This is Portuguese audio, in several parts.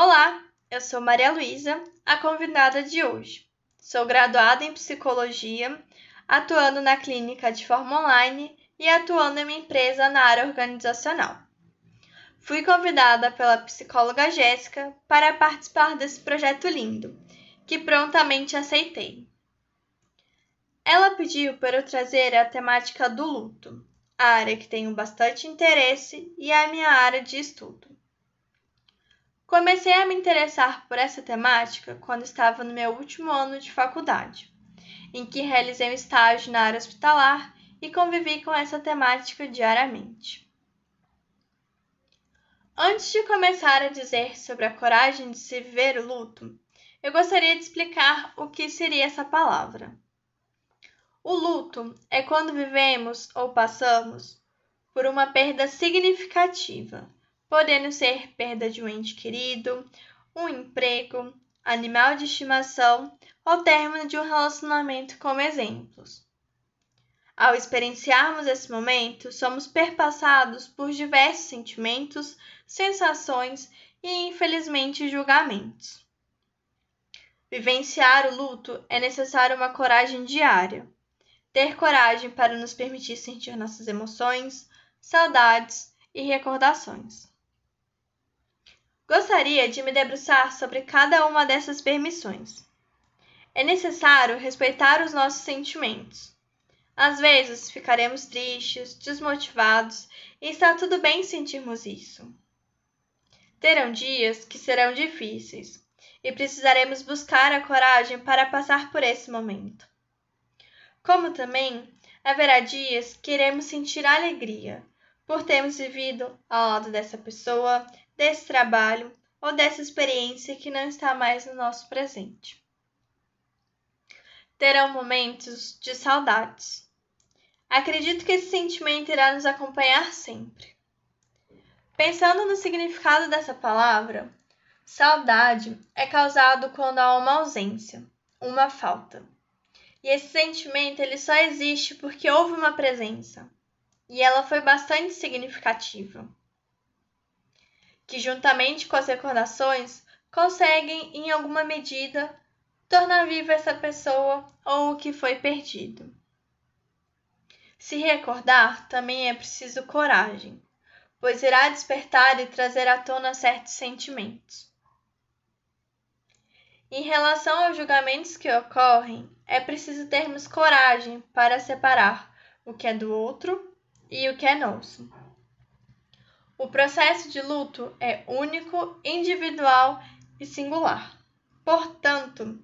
Olá, eu sou Maria Luísa, a convidada de hoje. Sou graduada em psicologia, atuando na clínica de forma online e atuando em uma empresa na área organizacional. Fui convidada pela psicóloga Jéssica para participar desse projeto lindo, que prontamente aceitei. Ela pediu para eu trazer a temática do luto, a área que tenho bastante interesse e é a minha área de estudo. Comecei a me interessar por essa temática quando estava no meu último ano de faculdade, em que realizei um estágio na área hospitalar e convivi com essa temática diariamente. Antes de começar a dizer sobre a coragem de se viver o luto, eu gostaria de explicar o que seria essa palavra. O luto é quando vivemos ou passamos por uma perda significativa podendo ser perda de um ente querido, um emprego, animal de estimação ou término de um relacionamento como exemplos. Ao experienciarmos esse momento, somos perpassados por diversos sentimentos, sensações e, infelizmente, julgamentos. Vivenciar o luto é necessário uma coragem diária. Ter coragem para nos permitir sentir nossas emoções, saudades e recordações. Gostaria de me debruçar sobre cada uma dessas permissões. É necessário respeitar os nossos sentimentos. Às vezes ficaremos tristes, desmotivados, e está tudo bem sentirmos isso. Terão dias que serão difíceis e precisaremos buscar a coragem para passar por esse momento. Como também haverá dias que iremos sentir alegria por termos vivido ao lado dessa pessoa, desse trabalho ou dessa experiência que não está mais no nosso presente. Terão momentos de saudades. Acredito que esse sentimento irá nos acompanhar sempre. Pensando no significado dessa palavra, saudade é causado quando há uma ausência, uma falta. E esse sentimento ele só existe porque houve uma presença, e ela foi bastante significativa que, juntamente com as recordações, conseguem, em alguma medida, tornar viva essa pessoa ou o que foi perdido. Se recordar também é preciso coragem, pois irá despertar e trazer à tona certos sentimentos. Em relação aos julgamentos que ocorrem, é preciso termos coragem para separar o que é do outro e o que é nosso. O processo de luto é único, individual e singular. Portanto,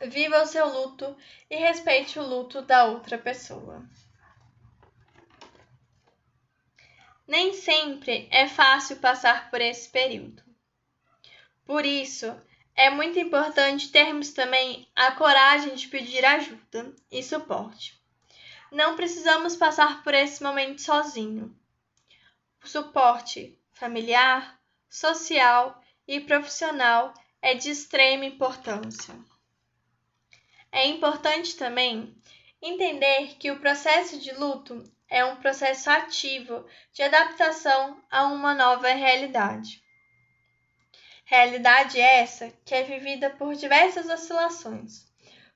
viva o seu luto e respeite o luto da outra pessoa. Nem sempre é fácil passar por esse período. Por isso, é muito importante termos também a coragem de pedir ajuda e suporte. Não precisamos passar por esse momento sozinho suporte familiar, social e profissional é de extrema importância. É importante também entender que o processo de luto é um processo ativo de adaptação a uma nova realidade. Realidade essa que é vivida por diversas oscilações,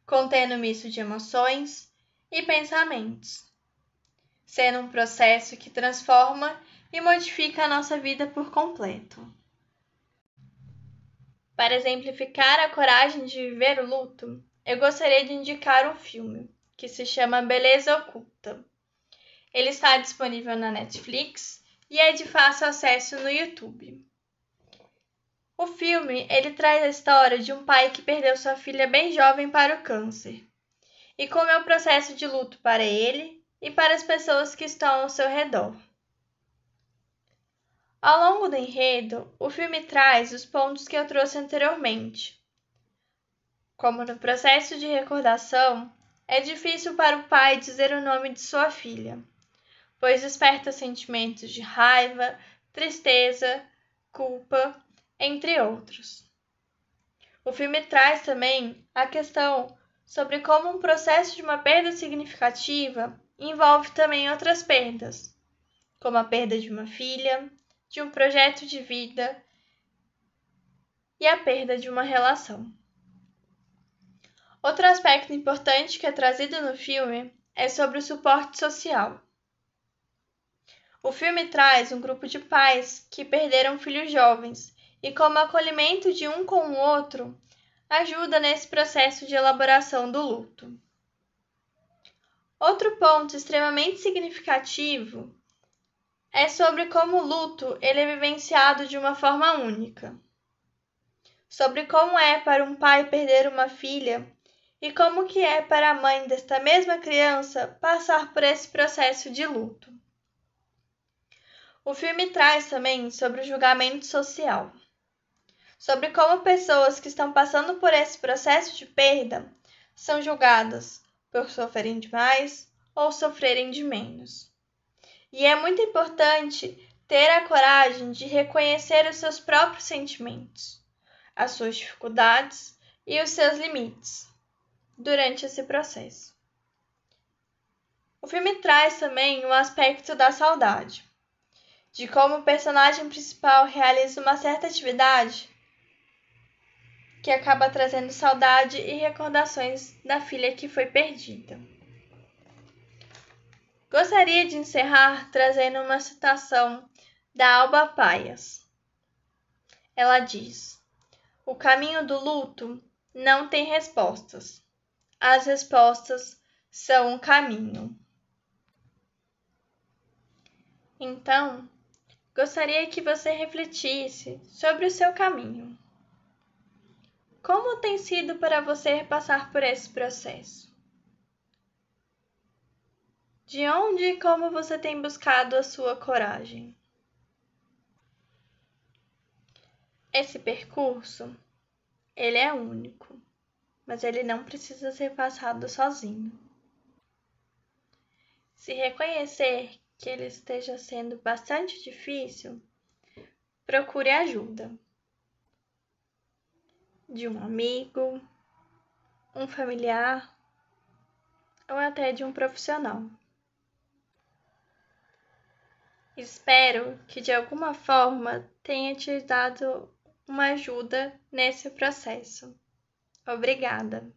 contendo misto de emoções e pensamentos, sendo um processo que transforma e modifica a nossa vida por completo. Para exemplificar a coragem de viver o luto, eu gostaria de indicar um filme que se chama Beleza Oculta. Ele está disponível na Netflix e é de fácil acesso no YouTube. O filme ele traz a história de um pai que perdeu sua filha bem jovem para o câncer e como é o processo de luto para ele e para as pessoas que estão ao seu redor. Ao longo do enredo, o filme traz os pontos que eu trouxe anteriormente. Como no processo de recordação, é difícil para o pai dizer o nome de sua filha, pois desperta sentimentos de raiva, tristeza, culpa, entre outros. O filme traz também a questão sobre como um processo de uma perda significativa envolve também outras perdas, como a perda de uma filha, de um projeto de vida e a perda de uma relação. Outro aspecto importante que é trazido no filme é sobre o suporte social. O filme traz um grupo de pais que perderam filhos jovens e, como acolhimento de um com o outro, ajuda nesse processo de elaboração do luto. Outro ponto extremamente significativo é sobre como o luto ele é vivenciado de uma forma única. Sobre como é para um pai perder uma filha e como que é para a mãe desta mesma criança passar por esse processo de luto. O filme traz também sobre o julgamento social, sobre como pessoas que estão passando por esse processo de perda são julgadas por sofrerem demais ou sofrerem de menos. E é muito importante ter a coragem de reconhecer os seus próprios sentimentos, as suas dificuldades e os seus limites durante esse processo. O filme traz também um aspecto da saudade, de como o personagem principal realiza uma certa atividade que acaba trazendo saudade e recordações da filha que foi perdida. Gostaria de encerrar trazendo uma citação da Alba Paias. Ela diz: O caminho do luto não tem respostas. As respostas são um caminho. Então, gostaria que você refletisse sobre o seu caminho. Como tem sido para você passar por esse processo? De onde e como você tem buscado a sua coragem? Esse percurso, ele é único, mas ele não precisa ser passado sozinho. Se reconhecer que ele esteja sendo bastante difícil, procure ajuda de um amigo, um familiar ou até de um profissional. Espero que de alguma forma tenha te dado uma ajuda nesse processo. Obrigada!